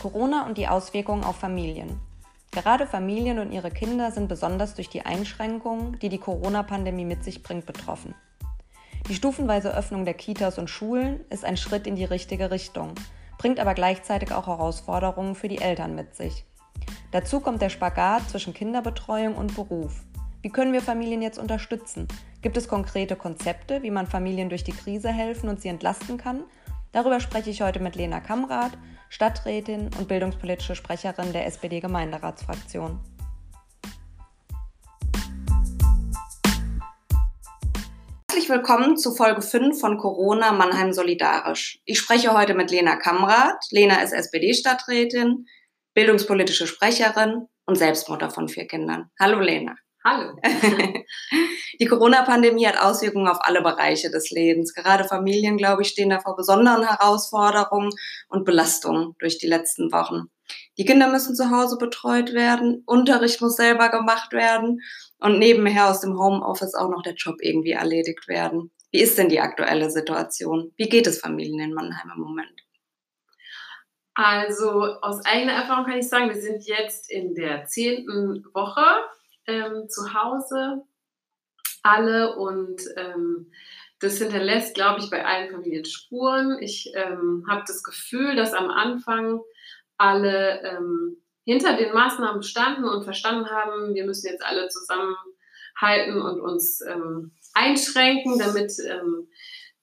Corona und die Auswirkungen auf Familien. Gerade Familien und ihre Kinder sind besonders durch die Einschränkungen, die die Corona-Pandemie mit sich bringt, betroffen. Die stufenweise Öffnung der Kitas und Schulen ist ein Schritt in die richtige Richtung, bringt aber gleichzeitig auch Herausforderungen für die Eltern mit sich. Dazu kommt der Spagat zwischen Kinderbetreuung und Beruf. Wie können wir Familien jetzt unterstützen? Gibt es konkrete Konzepte, wie man Familien durch die Krise helfen und sie entlasten kann? Darüber spreche ich heute mit Lena Kamrath, Stadträtin und bildungspolitische Sprecherin der SPD-Gemeinderatsfraktion. Herzlich willkommen zu Folge 5 von Corona Mannheim Solidarisch. Ich spreche heute mit Lena Kamrath. Lena ist SPD-Stadträtin, bildungspolitische Sprecherin und Selbstmutter von vier Kindern. Hallo Lena. Hallo. Die Corona-Pandemie hat Auswirkungen auf alle Bereiche des Lebens. Gerade Familien, glaube ich, stehen da vor besonderen Herausforderungen und Belastungen durch die letzten Wochen. Die Kinder müssen zu Hause betreut werden, Unterricht muss selber gemacht werden und nebenher aus dem Homeoffice auch noch der Job irgendwie erledigt werden. Wie ist denn die aktuelle Situation? Wie geht es Familien in Mannheim im Moment? Also aus eigener Erfahrung kann ich sagen, wir sind jetzt in der zehnten Woche ähm, zu Hause, alle und ähm, das hinterlässt, glaube ich, bei allen Familien Spuren. Ich ähm, habe das Gefühl, dass am Anfang alle ähm, hinter den Maßnahmen standen und verstanden haben, wir müssen jetzt alle zusammenhalten und uns ähm, einschränken, damit ähm,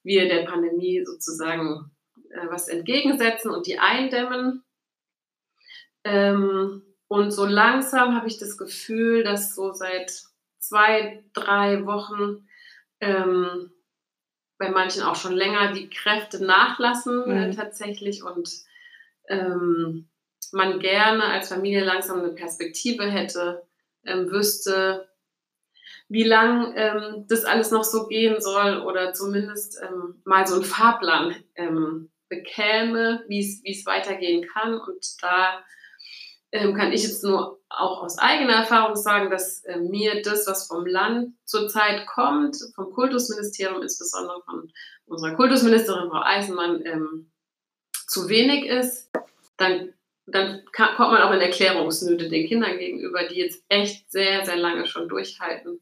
wir der Pandemie sozusagen äh, was entgegensetzen und die eindämmen. Und so langsam habe ich das Gefühl, dass so seit zwei, drei Wochen ähm, bei manchen auch schon länger die Kräfte nachlassen äh, mhm. äh, tatsächlich und ähm, man gerne als Familie langsam eine Perspektive hätte, ähm, wüsste, wie lang ähm, das alles noch so gehen soll oder zumindest ähm, mal so einen Fahrplan ähm, bekäme, wie es weitergehen kann. Und da ähm, kann ich jetzt nur auch aus eigener Erfahrung sagen, dass äh, mir das, was vom Land zurzeit kommt, vom Kultusministerium, insbesondere von unserer Kultusministerin Frau Eisenmann, ähm, zu wenig ist, dann, dann kann, kommt man auch in Erklärungsnöte den Kindern gegenüber, die jetzt echt sehr, sehr lange schon durchhalten.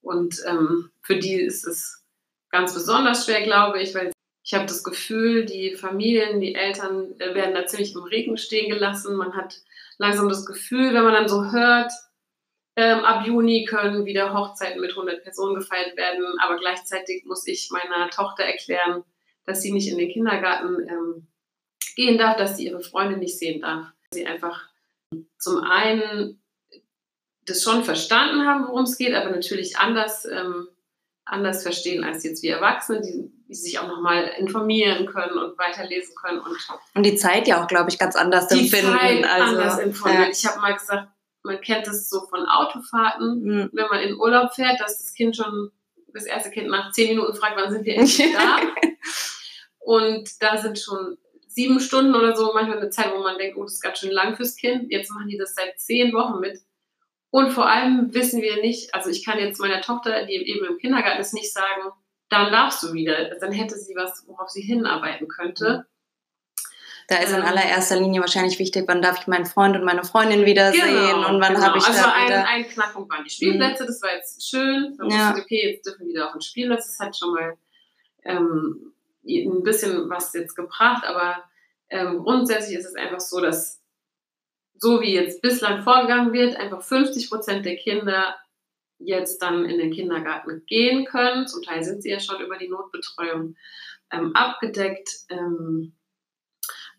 Und ähm, für die ist es ganz besonders schwer, glaube ich, weil ich habe das Gefühl, die Familien, die Eltern äh, werden da ziemlich im Regen stehen gelassen. Man hat langsam das Gefühl, wenn man dann so hört, ähm, ab Juni können wieder Hochzeiten mit 100 Personen gefeiert werden, aber gleichzeitig muss ich meiner Tochter erklären, dass sie nicht in den Kindergarten ähm, gehen darf, dass sie ihre Freunde nicht sehen darf. Sie einfach zum einen das schon verstanden haben, worum es geht, aber natürlich anders, ähm, anders verstehen als jetzt wir Erwachsene, die die sich auch nochmal informieren können und weiterlesen können. Und, und die Zeit ja auch, glaube ich, ganz anders die empfinden. Zeit also, anders empfinden. Ja. Ich habe mal gesagt, man kennt das so von Autofahrten, mhm. wenn man in Urlaub fährt, dass das Kind schon, das erste Kind nach zehn Minuten fragt, wann sind wir endlich da? und da sind schon sieben Stunden oder so manchmal eine Zeit, wo man denkt, oh, das ist ganz schön lang fürs Kind. Jetzt machen die das seit zehn Wochen mit. Und vor allem wissen wir nicht, also ich kann jetzt meiner Tochter, die eben im Kindergarten ist, nicht sagen, dann darfst du wieder. Dann hätte sie was, worauf sie hinarbeiten könnte. Da ist in ähm, allererster Linie wahrscheinlich wichtig, wann darf ich meinen Freund und meine Freundin wiedersehen genau, und wann genau. habe ich also da ein, wieder... ein Knackpunkt waren die Spielplätze, das war jetzt schön. Da ja. wusste okay, jetzt dürfen wir wieder auf den Spielplatz. Das hat schon mal ähm, ein bisschen was jetzt gebracht, aber ähm, grundsätzlich ist es einfach so, dass so wie jetzt bislang vorgegangen wird, einfach 50 Prozent der Kinder jetzt dann in den Kindergarten gehen können. Zum Teil sind sie ja schon über die Notbetreuung ähm, abgedeckt. Ähm,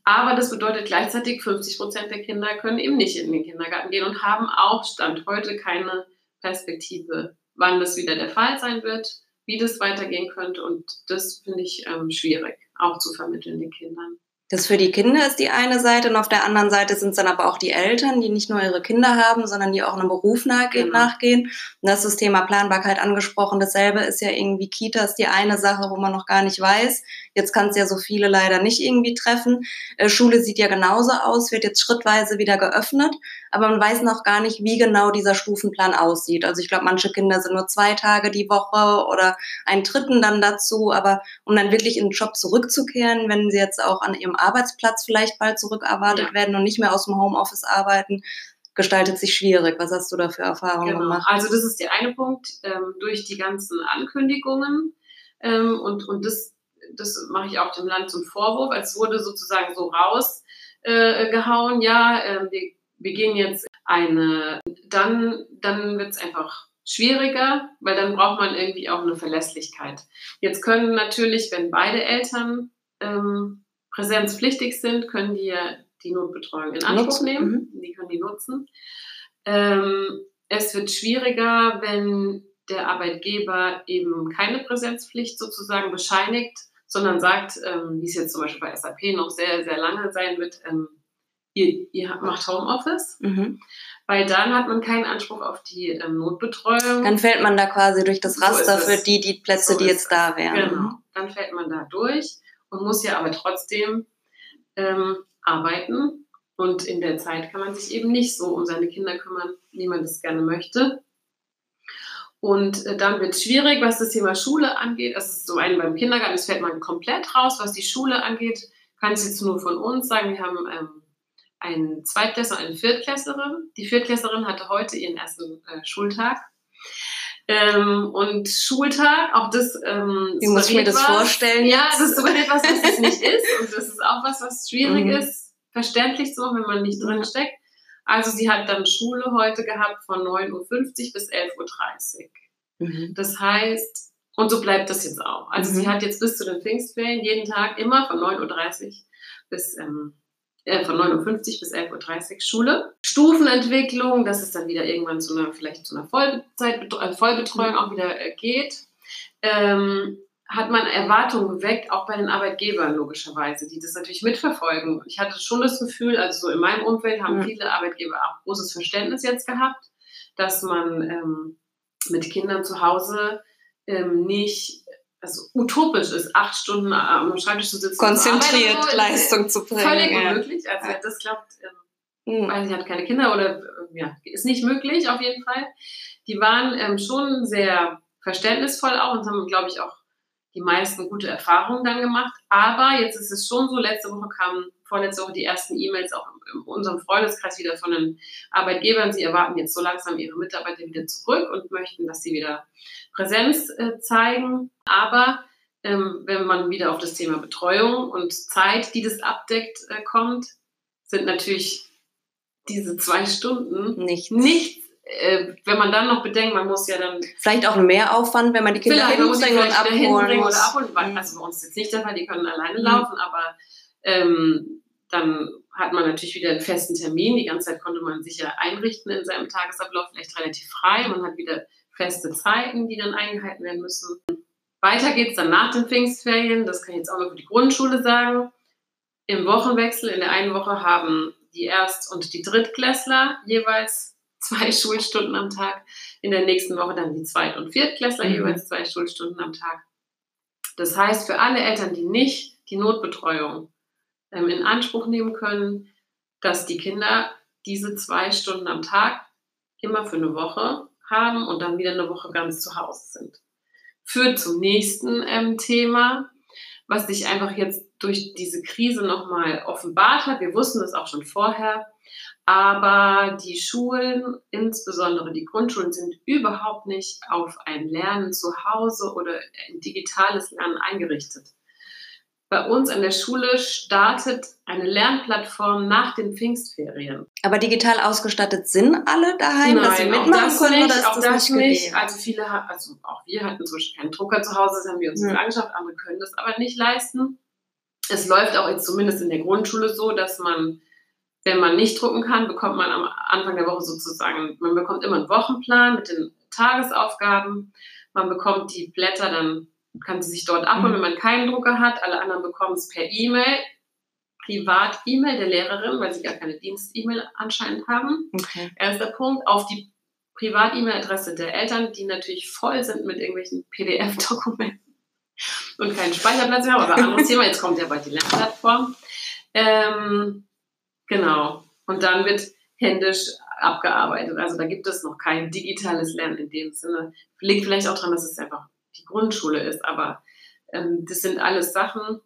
aber das bedeutet gleichzeitig, 50 Prozent der Kinder können eben nicht in den Kindergarten gehen und haben auch Stand heute keine Perspektive, wann das wieder der Fall sein wird, wie das weitergehen könnte. Und das finde ich ähm, schwierig, auch zu vermitteln den Kindern. Das für die Kinder ist die eine Seite und auf der anderen Seite sind es dann aber auch die Eltern, die nicht nur ihre Kinder haben, sondern die auch einem Beruf nachgehen. Genau. nachgehen. Und das ist das Thema Planbarkeit angesprochen. Dasselbe ist ja irgendwie Kitas die eine Sache, wo man noch gar nicht weiß. Jetzt kann es ja so viele leider nicht irgendwie treffen. Äh, Schule sieht ja genauso aus, wird jetzt schrittweise wieder geöffnet, aber man weiß noch gar nicht, wie genau dieser Stufenplan aussieht. Also ich glaube, manche Kinder sind nur zwei Tage die Woche oder einen dritten dann dazu, aber um dann wirklich in den Job zurückzukehren, wenn sie jetzt auch an ihrem Arbeitsplatz vielleicht bald zurückerwartet ja. werden und nicht mehr aus dem Homeoffice arbeiten, gestaltet sich schwierig. Was hast du da für Erfahrungen genau. gemacht? Also das ist der eine Punkt, ähm, durch die ganzen Ankündigungen ähm, und, und das, das mache ich auch dem Land zum Vorwurf, als wurde sozusagen so rausgehauen, äh, ja, äh, wir, wir gehen jetzt eine, dann, dann wird es einfach schwieriger, weil dann braucht man irgendwie auch eine Verlässlichkeit. Jetzt können natürlich, wenn beide Eltern ähm, präsenzpflichtig sind, können die ja die Notbetreuung in Anspruch nutzen. nehmen. Mhm. Die können die nutzen. Ähm, es wird schwieriger, wenn der Arbeitgeber eben keine Präsenzpflicht sozusagen bescheinigt, sondern sagt, ähm, wie es jetzt zum Beispiel bei SAP noch sehr, sehr lange sein wird, ähm, ihr, ihr, macht Homeoffice. Mhm. Weil dann hat man keinen Anspruch auf die ähm, Notbetreuung. Dann fällt man da quasi durch das Raster so für die, die Plätze, so die jetzt da wären. Genau, dann fällt man da durch und muss ja aber trotzdem ähm, arbeiten. Und in der Zeit kann man sich eben nicht so um seine Kinder kümmern, wie man das gerne möchte. Und äh, dann wird es schwierig, was das Thema Schule angeht. Das ist so ein beim Kindergarten, das fällt man komplett raus. Was die Schule angeht, kann ich jetzt nur von uns sagen. Wir haben ähm, einen Zweitklässler und eine Viertklässlerin. Die Viertklässlerin hatte heute ihren ersten äh, Schultag. Ähm, und Schultag, auch das. Ähm, Wie muss ich mir das was. vorstellen? Ja, das ist sogar etwas, was es nicht ist. Und das ist auch was, was schwierig mhm. ist, verständlich zu machen, wenn man nicht drin steckt. Also sie hat dann Schule heute gehabt von 9.50 Uhr bis 11.30 Uhr. Mhm. Das heißt, und so bleibt das jetzt auch. Also mhm. sie hat jetzt bis zu den Pfingstferien jeden Tag immer von 9.30 Uhr bis ähm, äh, von 9.50 Uhr bis 11.30 Uhr Schule. Stufenentwicklung, dass es dann wieder irgendwann zu einer, vielleicht zu einer Vollzeit, äh, Vollbetreuung auch wieder äh, geht. Ähm, hat man Erwartungen geweckt, auch bei den Arbeitgebern logischerweise, die das natürlich mitverfolgen. Ich hatte schon das Gefühl, also so in meinem Umfeld haben viele Arbeitgeber auch großes Verständnis jetzt gehabt, dass man ähm, mit Kindern zu Hause ähm, nicht also utopisch ist, acht Stunden am Schreibtisch zu sitzen. Konzentriert so, Leistung zu bringen. Völlig ja. unmöglich. Also ja. das klappt, ähm, mhm. weil sie hat keine Kinder oder äh, ja, ist nicht möglich auf jeden Fall. Die waren ähm, schon sehr verständnisvoll auch und haben, glaube ich, auch die meisten gute Erfahrungen dann gemacht. Aber jetzt ist es schon so, letzte Woche kamen, vorletzte Woche die ersten E-Mails auch in unserem Freundeskreis wieder von den Arbeitgebern. Sie erwarten jetzt so langsam ihre Mitarbeiter wieder zurück und möchten, dass sie wieder Präsenz äh, zeigen. Aber ähm, wenn man wieder auf das Thema Betreuung und Zeit, die das abdeckt, äh, kommt, sind natürlich diese zwei Stunden nicht, nicht äh, wenn man dann noch bedenkt, man muss ja dann. Vielleicht auch ein Mehraufwand, wenn man die Kinder hinbringen und abholen muss. Oder abholen. Mhm. Also bei uns ist jetzt nicht der Fall, die können alleine mhm. laufen, aber ähm, dann hat man natürlich wieder einen festen Termin. Die ganze Zeit konnte man sich ja einrichten in seinem Tagesablauf, vielleicht relativ frei. Man hat wieder feste Zeiten, die dann eingehalten werden müssen. Weiter geht es dann nach den Pfingstferien. Das kann ich jetzt auch noch für die Grundschule sagen. Im Wochenwechsel in der einen Woche haben die Erst- und die Drittklässler jeweils zwei Schulstunden am Tag. In der nächsten Woche dann die Zweit- und Viertklässler mhm. jeweils zwei Schulstunden am Tag. Das heißt, für alle Eltern, die nicht die Notbetreuung ähm, in Anspruch nehmen können, dass die Kinder diese zwei Stunden am Tag immer für eine Woche haben und dann wieder eine Woche ganz zu Hause sind. Führt zum nächsten ähm, Thema, was sich einfach jetzt durch diese Krise nochmal offenbart hat. Wir wussten das auch schon vorher. Aber die Schulen, insbesondere die Grundschulen, sind überhaupt nicht auf ein Lernen zu Hause oder ein digitales Lernen eingerichtet. Bei uns an der Schule startet eine Lernplattform nach den Pfingstferien. Aber digital ausgestattet sind alle daheim, Nein, dass sie mitmachen das können nicht, oder ist auch das, das nicht? Also viele, also auch wir hatten zum Beispiel keinen Drucker zu Hause, das haben wir uns ja. angeschafft, andere können das aber nicht leisten. Es läuft auch jetzt zumindest in der Grundschule so, dass man wenn man nicht drucken kann, bekommt man am Anfang der Woche sozusagen, man bekommt immer einen Wochenplan mit den Tagesaufgaben. Man bekommt die Blätter, dann kann sie sich dort abholen, mhm. wenn man keinen Drucker hat. Alle anderen bekommen es per E-Mail, Privat-E-Mail der Lehrerin, weil sie gar keine Dienst-E-Mail anscheinend haben. Okay. Erster Punkt, auf die Privat-E-Mail-Adresse der Eltern, die natürlich voll sind mit irgendwelchen PDF-Dokumenten und keinen Speicherplatz mehr haben, aber anderes Thema, jetzt kommt ja bald die Lernplattform. Ähm, Genau. Und dann wird händisch abgearbeitet. Also da gibt es noch kein digitales Lernen in dem Sinne. Liegt vielleicht auch daran, dass es einfach die Grundschule ist, aber ähm, das sind alles Sachen,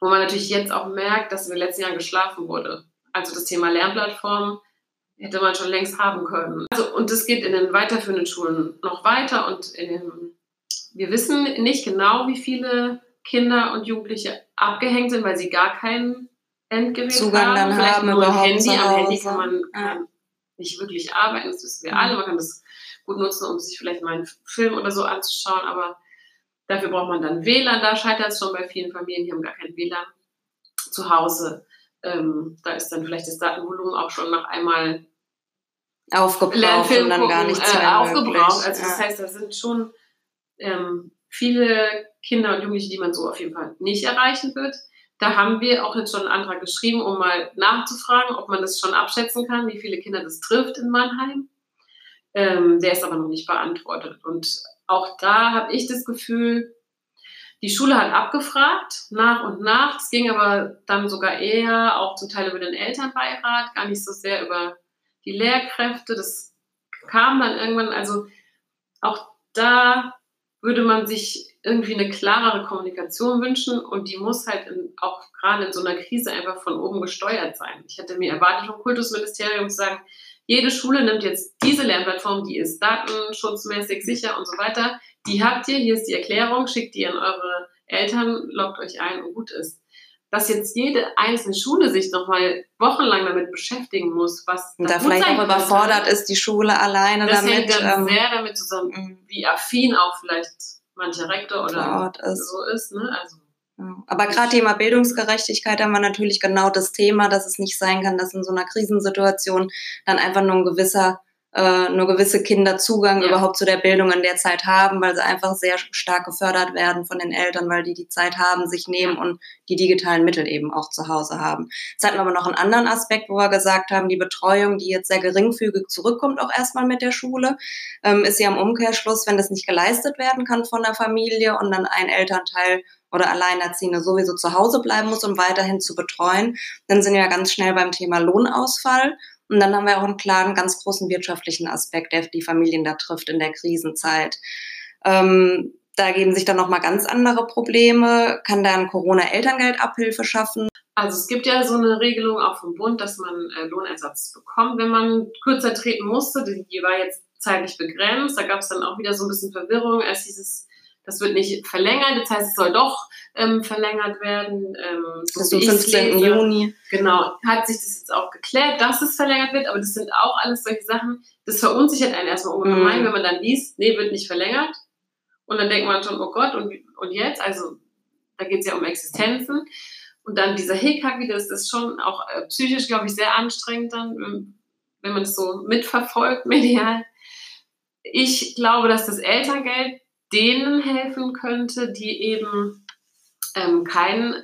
wo man natürlich jetzt auch merkt, dass in den letzten Jahren geschlafen wurde. Also das Thema Lernplattform hätte man schon längst haben können. Also, und das geht in den weiterführenden Schulen noch weiter und den, wir wissen nicht genau, wie viele Kinder und Jugendliche abgehängt sind, weil sie gar keinen Endgerät Zugang haben. dann Vielleicht haben nur ein Handy. Am Handy kann man Ja. kann nicht wirklich arbeiten, das wissen wir Mhm. alle. Man kann das gut nutzen, um sich vielleicht mal einen Film oder so anzuschauen, aber dafür braucht man dann WLAN. Da scheitert es schon bei vielen Familien, die haben gar kein WLAN zu Hause. Ähm, da ist dann vielleicht das Datenvolumen auch schon nach einmal Aufgebraucht und dann gar nichts äh, mehr aufgebraucht. möglich. Also das ja. heißt, da sind schon ähm, viele Kinder und Jugendliche, die man so auf jeden Fall nicht erreichen wird. Da haben wir auch jetzt schon einen Antrag geschrieben, um mal nachzufragen, ob man das schon abschätzen kann, wie viele Kinder das trifft in Mannheim. Ähm, der ist aber noch nicht beantwortet. Und auch da habe ich das Gefühl, die Schule hat abgefragt, nach und nach. Es ging aber dann sogar eher auch zum Teil über den Elternbeirat, gar nicht so sehr über die Lehrkräfte. Das kam dann irgendwann, also auch da würde man sich irgendwie eine klarere Kommunikation wünschen und die muss halt in, auch gerade in so einer Krise einfach von oben gesteuert sein. Ich hätte mir erwartet vom Kultusministerium zu sagen, jede Schule nimmt jetzt diese Lernplattform, die ist datenschutzmäßig sicher und so weiter. Die habt ihr, hier ist die Erklärung, schickt die an eure Eltern, loggt euch ein und gut ist. Dass jetzt jede einzelne Schule sich nochmal wochenlang damit beschäftigen muss, was Und da vielleicht auch überfordert ist, die Schule alleine Das damit hängt dann ähm, sehr damit zusammen, ähm, wie affin auch vielleicht mancher Rektor oder ist. so ist. Ne? Also. Aber gerade Thema Bildungsgerechtigkeit haben wir natürlich genau das Thema, dass es nicht sein kann, dass in so einer Krisensituation dann einfach nur ein gewisser, äh, nur gewisse Kinder Zugang Ja. überhaupt zu der Bildung in der Zeit haben, weil sie einfach sehr stark gefördert werden von den Eltern, weil die die Zeit haben, sich nehmen und die digitalen Mittel eben auch zu Hause haben. Jetzt hatten wir aber noch einen anderen Aspekt, wo wir gesagt haben, die Betreuung, die jetzt sehr geringfügig zurückkommt, auch erstmal mit der Schule, ähm, ist ja im Umkehrschluss, wenn das nicht geleistet werden kann von der Familie und dann ein Elternteil oder Alleinerziehende sowieso zu Hause bleiben muss, um weiterhin zu betreuen, dann sind wir ja ganz schnell beim Thema Lohnausfall. Und dann haben wir auch einen klaren, ganz großen wirtschaftlichen Aspekt, der die Familien da trifft in der Krisenzeit. Ähm, da geben sich dann nochmal ganz andere Probleme. Kann da ein Corona-Elterngeld Abhilfe schaffen? also es gibt ja so eine Regelung auch vom Bund, dass man äh, Lohnersatz bekommt, wenn man kürzer treten musste. Die, war jetzt zeitlich begrenzt. Da gab es dann auch wieder so ein bisschen Verwirrung. Erst dieses, das wird nicht verlängert, das heißt, es soll doch ähm, verlängert werden. Ähm, so Bis zum wie ich's 15. lese. Juni. Genau, hat sich das jetzt auch geklärt, dass es verlängert wird, aber das sind auch alles solche Sachen, das verunsichert einen erstmal ungemein, Mhm. wenn man dann liest, nee, wird nicht verlängert. Und dann denkt man schon, oh Gott, und, und jetzt? Also da geht es ja um Existenzen. Und dann dieser Hickhack wieder, das ist schon auch äh, psychisch, glaube ich, sehr anstrengend dann, wenn man es so mitverfolgt medial. Ich glaube, dass das Elterngeld denen helfen könnte, die eben ähm, keinen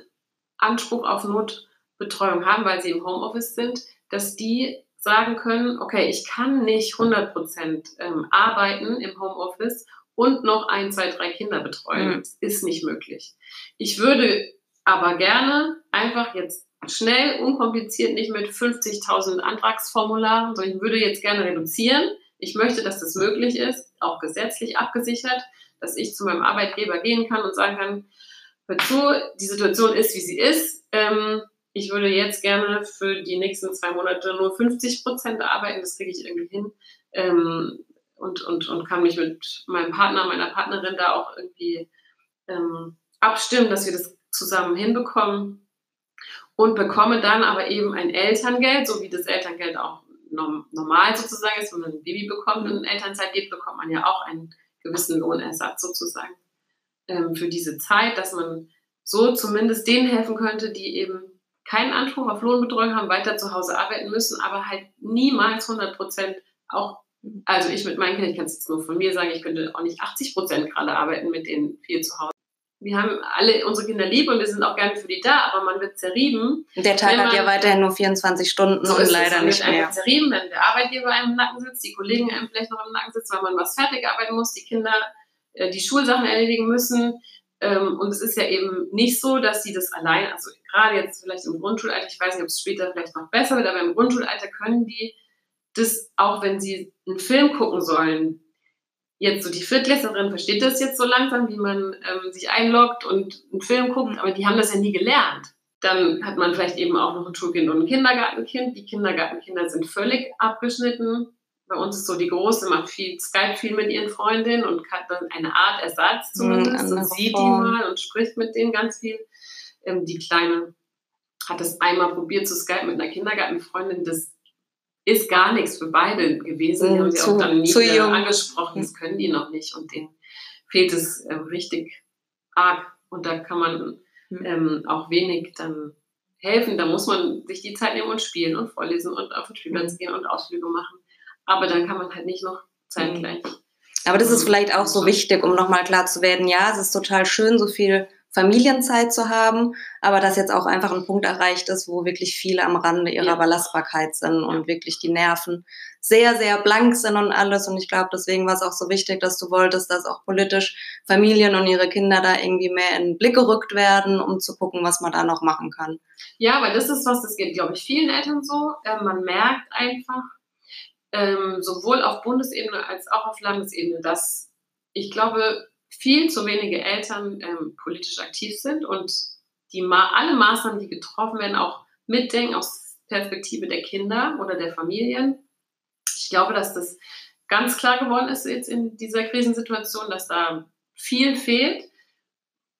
Anspruch auf Notbetreuung haben, weil sie im Homeoffice sind, dass die sagen können, okay, ich kann nicht 100 Prozent ähm, arbeiten im Homeoffice und noch ein, zwei, drei Kinder betreuen. Mhm. Das ist nicht möglich. Ich würde aber gerne einfach jetzt schnell, unkompliziert, nicht mit 50.000 Antragsformularen, sondern ich würde jetzt gerne reduzieren. Ich möchte, dass das möglich ist, auch gesetzlich abgesichert, dass ich zu meinem Arbeitgeber gehen kann und sagen kann, hör zu, die Situation ist, wie sie ist. Ähm, ich würde jetzt gerne für die nächsten zwei Monate nur 50 Prozent arbeiten, das kriege ich irgendwie hin. Ähm, und, und, und kann mich mit meinem Partner, meiner Partnerin da auch irgendwie ähm, abstimmen, dass wir das zusammen hinbekommen und bekomme dann aber eben ein Elterngeld, so wie das Elterngeld auch norm normal sozusagen ist, wenn man ein Baby bekommt und in Elternzeit geht, bekommt man ja auch einen gewissen Lohnersatz sozusagen ähm, für diese Zeit, dass man so zumindest denen helfen könnte, die eben keinen Anspruch auf Lohnbetreuung haben, weiter zu Hause arbeiten müssen, aber halt niemals 100 Prozent auch, also ich mit meinen Kindern, ich kann es jetzt nur von mir sagen, ich könnte auch nicht 80 Prozent gerade arbeiten mit denen viel zu Hause. Wir haben alle unsere Kinder lieb und wir sind auch gerne für die da, aber man wird zerrieben. Der Tag Wenn hat ja man- weiterhin nur 24 Stunden So und es. leider Man nicht wird mehr. einfach zerrieben, wenn der Arbeitgeber einem im Nacken sitzt, die Kollegen einem vielleicht noch im Nacken sitzen, weil man was fertig arbeiten muss, die Kinder äh, die Schulsachen erledigen müssen. Ähm, und es ist ja eben nicht so, dass sie das allein, also gerade jetzt vielleicht im Grundschulalter, ich weiß nicht, ob es später vielleicht noch besser wird, aber im Grundschulalter können die das, auch wenn sie einen Film gucken sollen, jetzt so die Viertklässlerin versteht das jetzt so langsam, wie man ähm, sich einloggt und einen Film guckt, aber die haben das ja nie gelernt. Dann hat man vielleicht eben auch noch ein Schulkind und ein Kindergartenkind. Die Kindergartenkinder sind völlig abgeschnitten. Bei uns ist so, die Große macht viel, Skype viel mit ihren Freundinnen und hat dann eine Art Ersatz hm, zumindest und sieht Form. die mal und spricht mit denen ganz viel. Ähm, die Kleine hat es einmal probiert zu Skype mit einer Kindergartenfreundin. Das ist gar nichts für beide gewesen. Die haben sie auch dann nie angesprochen. Das können die noch nicht und denen fehlt es äh, richtig arg. Und da kann man ähm, auch wenig dann helfen. Da muss man sich die Zeit nehmen und spielen und vorlesen und auf den Spielplatz gehen und Ausflüge machen. Aber dann kann man halt nicht noch zeitgleich. Aber das ist vielleicht auch so wichtig, um nochmal klar zu werden, ja, es ist total schön, so viel Familienzeit zu haben, aber dass jetzt auch einfach ein Punkt erreicht ist, wo wirklich viele am Rande ihrer ja. Belastbarkeit sind und wirklich die Nerven sehr, sehr blank sind und alles. Und ich glaube, deswegen war es auch so wichtig, dass du wolltest, dass auch politisch Familien und ihre Kinder da irgendwie mehr in den Blick gerückt werden, um zu gucken, was man da noch machen kann. Ja, weil das ist was, das geht, glaube ich, vielen Eltern so. Äh, man merkt einfach, ähm, sowohl auf Bundesebene als auch auf Landesebene, dass ich glaube, viel zu wenige Eltern ähm, politisch aktiv sind und die Ma alle Maßnahmen, die getroffen werden, auch mitdenken aus Perspektive der Kinder oder der Familien. Ich glaube, dass das ganz klar geworden ist jetzt in dieser Krisensituation, dass da viel fehlt,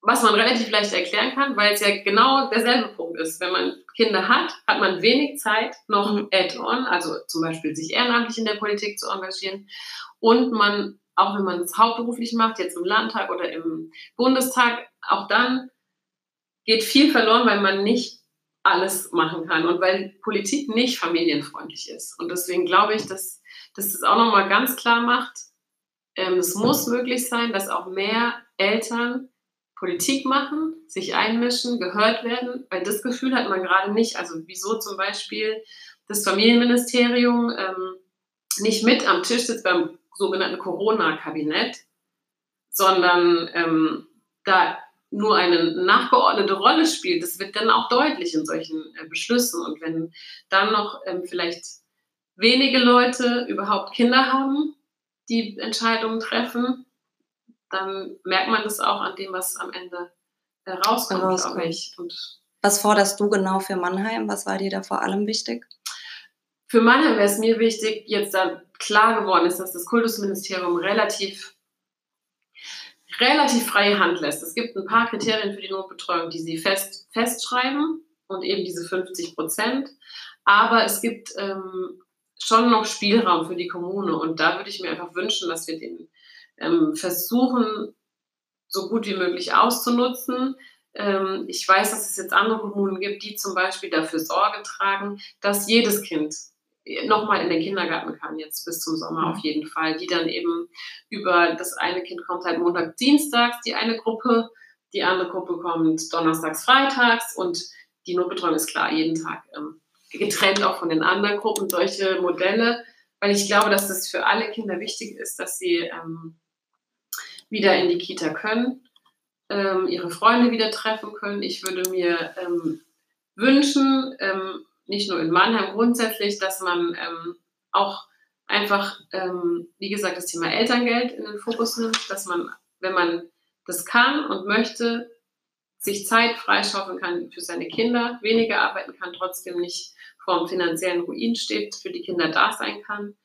was man relativ leicht erklären kann, weil es ja genau derselbe Punkt ist. Wenn man Kinder hat, hat man wenig Zeit, noch mhm. add-on, also zum Beispiel sich ehrenamtlich in der Politik zu engagieren. Und man auch wenn man es hauptberuflich macht, jetzt im Landtag oder im Bundestag, auch dann geht viel verloren, weil man nicht alles machen kann und weil Politik nicht familienfreundlich ist. Und deswegen glaube ich, dass, dass das auch nochmal ganz klar macht, ähm, es muss möglich sein, dass auch mehr Eltern Politik machen, sich einmischen, gehört werden, weil das Gefühl hat man gerade nicht. Also wieso zum Beispiel das Familienministerium ähm, nicht mit am Tisch sitzt beim sogenannten Corona-Kabinett, sondern ähm, da nur eine nachgeordnete Rolle spielt, das wird dann auch deutlich in solchen äh, Beschlüssen. Und wenn dann noch ähm, vielleicht wenige Leute überhaupt Kinder haben, die Entscheidungen treffen, dann merkt man das auch an dem, was am Ende äh, rauskommt, glaube ich. Und was forderst du genau für Mannheim? Was war dir da vor allem wichtig? Für Mannheim wäre es mir wichtig, jetzt da klar geworden ist, dass das Kultusministerium relativ, relativ freie Hand lässt. Es gibt ein paar Kriterien für die Notbetreuung, die sie fest, festschreiben und eben diese 50 Prozent. Aber es gibt ähm, schon noch Spielraum für die Kommune und da würde ich mir einfach wünschen, dass wir den ähm, versuchen, so gut wie möglich auszunutzen. Ähm, ich weiß, dass es jetzt andere Kommunen gibt, die zum Beispiel dafür Sorge tragen, dass jedes Kind nochmal in den Kindergarten kann, jetzt bis zum Sommer mhm. auf jeden Fall, die dann eben über das eine Kind kommt halt Montag, Dienstags, die eine Gruppe, die andere Gruppe kommt Donnerstags, Freitags und die Notbetreuung ist klar, jeden Tag ähm, getrennt auch von den anderen Gruppen, solche Modelle, weil ich glaube, dass das für alle Kinder wichtig ist, dass sie ähm, wieder in die Kita können, ähm, ihre Freunde wieder treffen können. Ich würde mir ähm, wünschen, ähm, nicht nur in Mannheim grundsätzlich, dass man ähm, auch einfach, ähm, wie gesagt, das Thema Elterngeld in den Fokus nimmt, dass man, wenn man das kann und möchte, sich Zeit freischaufeln kann für seine Kinder, weniger arbeiten kann, trotzdem nicht vor dem finanziellen Ruin steht, für die Kinder da sein kann.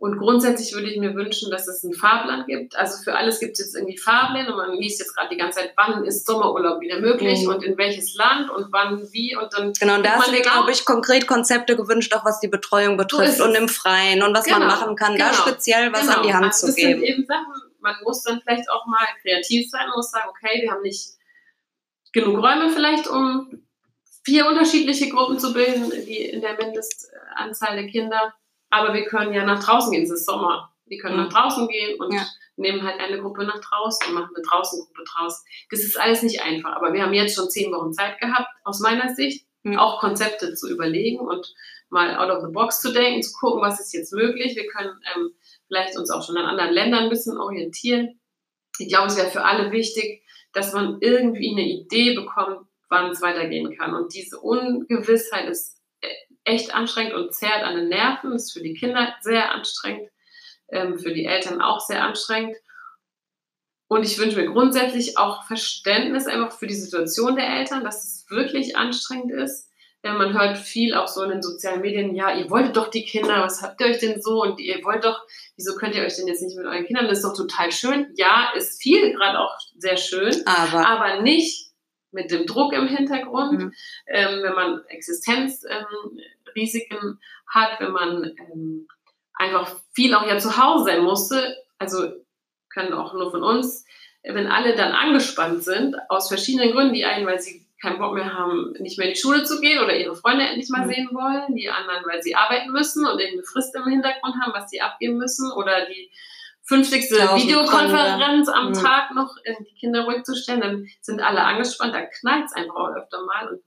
Und grundsätzlich würde ich mir wünschen, dass es einen Fahrplan gibt. Also für alles gibt es jetzt irgendwie Fahrpläne und man liest jetzt gerade die ganze Zeit, wann ist Sommerurlaub wieder möglich mhm. und in welches Land und wann wie und dann. Genau, und da hast du dir, glaube ich, konkret Konzepte gewünscht, auch was die Betreuung betrifft so und im Freien und was genau, man machen kann, genau, da speziell was genau. an die Hand also zu geben. Sind eben Sachen, man muss dann vielleicht auch mal kreativ sein, muss sagen, okay, wir haben nicht genug Räume vielleicht, um vier unterschiedliche Gruppen zu bilden, die in der Mindestanzahl der Kinder aber wir können ja nach draußen gehen, es ist Sommer. Wir können nach draußen gehen und ja. nehmen halt eine Gruppe nach draußen und machen eine Draußengruppe draus. Das ist alles nicht einfach, aber wir haben jetzt schon zehn Wochen Zeit gehabt, aus meiner Sicht, mhm. auch Konzepte zu überlegen und mal out of the box zu denken, zu gucken, was ist jetzt möglich. Wir können ähm, vielleicht uns auch schon an anderen Ländern ein bisschen orientieren. Ich glaube, es wäre für alle wichtig, dass man irgendwie eine Idee bekommt, wann es weitergehen kann. Und diese Ungewissheit ist echt anstrengend und zerrt an den Nerven, ist für die Kinder sehr anstrengend. ähm, für die Eltern auch sehr anstrengend. Und ich wünsche mir grundsätzlich auch Verständnis einfach für die Situation der Eltern, dass es wirklich anstrengend ist. Man hört viel auch so in den sozialen Medien, ja, ihr wolltet doch die Kinder, was habt ihr euch denn so? Und ihr wollt doch, wieso könnt ihr euch denn jetzt nicht mit euren Kindern? Das ist doch total schön. Ja, ist viel gerade auch sehr schön, aber, aber nicht mit dem Druck im Hintergrund, mhm. ähm, wenn man Existenzrisiken ähm, hat, wenn man ähm, einfach viel auch ja zu Hause sein musste. Also können auch nur von uns, wenn alle dann angespannt sind, aus verschiedenen Gründen, die einen, weil sie keinen Bock mehr haben, nicht mehr in die Schule zu gehen oder ihre Freunde endlich mal mhm. sehen wollen, die anderen, weil sie arbeiten müssen und irgendeine Frist im Hintergrund haben, was sie abgeben müssen oder die 50. Videokonferenz am mhm. Tag noch in die Kinder ruhig zu stellen, dann sind alle angespannt, da knallt es einfach auch öfter mal und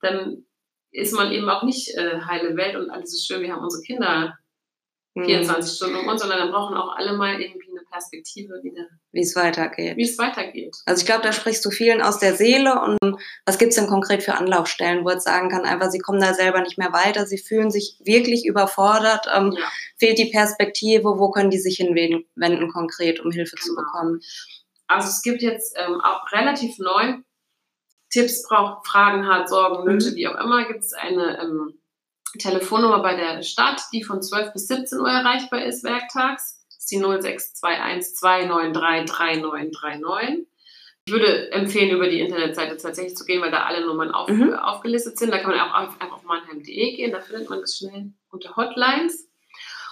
dann ist man eben auch nicht äh, heile Welt und alles ist schön, wir haben unsere Kinder 24 mhm. Stunden um uns, sondern dann brauchen auch alle mal irgendwie eine Perspektive wieder. Wie es weitergeht. Wie es weitergeht. Also ich glaube, da sprichst du vielen aus der Seele und was gibt es denn konkret für Anlaufstellen, wo es sagen kann, einfach, sie kommen da selber nicht mehr weiter, sie fühlen sich wirklich überfordert, ähm, ja. fehlt die Perspektive, wo können die sich hinwenden konkret, um Hilfe genau. zu bekommen? Also es gibt jetzt ähm, auch relativ neu Tipps braucht, Fragen hat, Sorgen, Nöte, mhm. wie auch immer, gibt es eine ähm, Telefonnummer bei der Stadt, die von 12 bis 17 Uhr erreichbar ist, werktags. Das ist die 0621 293 3939. Ich würde empfehlen, über die Internetseite tatsächlich zu gehen, weil da alle Nummern auf, mhm. aufgelistet sind. Da kann man auch einfach auf mannheim.de gehen, da findet man das schnell unter Hotlines.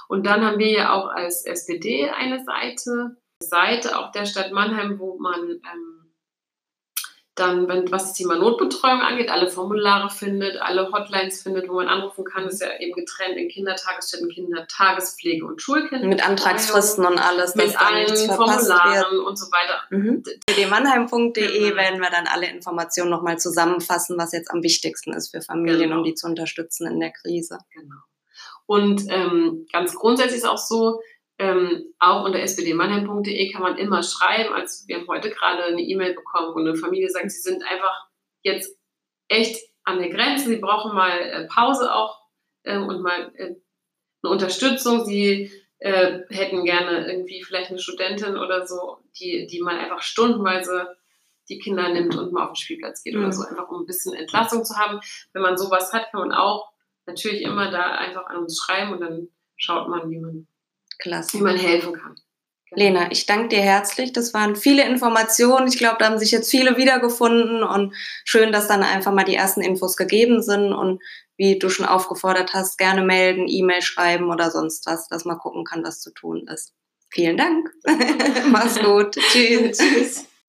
Und dann haben wir ja auch als SPD eine Seite, Seite auch der Stadt Mannheim, wo man ähm, dann, wenn, was das Thema Notbetreuung angeht, alle Formulare findet, alle Hotlines findet, wo man anrufen kann, ist ja eben getrennt in Kindertagesstätten, Kindertagespflege und Schulkinder. Mit Antragsfristen und alles. Mit allen Formularen und so weiter. Mhm. ddmannheim.de genau. werden wir dann alle Informationen nochmal zusammenfassen, was jetzt am wichtigsten ist für Familien, genau. um die zu unterstützen in der Krise. Genau. Und ähm, ganz grundsätzlich ist auch so, ähm, auch unter spdmannheim.de kann man immer schreiben. Also wir haben heute gerade eine E-Mail bekommen, wo eine Familie sagt, sie sind einfach jetzt echt an der Grenze, sie brauchen mal äh, Pause auch äh, und mal äh, eine Unterstützung. Sie äh, hätten gerne irgendwie vielleicht eine Studentin oder so, die, die mal einfach stundenweise die Kinder nimmt und mal auf den Spielplatz geht mhm. oder so, einfach um ein bisschen Entlastung zu haben. Wenn man sowas hat, kann man auch natürlich immer da einfach an uns schreiben und dann schaut man, wie man Klasse. wie man helfen kann. Genau. Lena, ich danke dir herzlich. Das waren viele Informationen. Ich glaube, da haben sich jetzt viele wiedergefunden und schön, dass dann einfach mal die ersten Infos gegeben sind und wie du schon aufgefordert hast, gerne melden, E-Mail schreiben oder sonst was, dass man gucken kann, was zu tun ist. Vielen Dank. Mach's gut. Tschüss. Tschüss.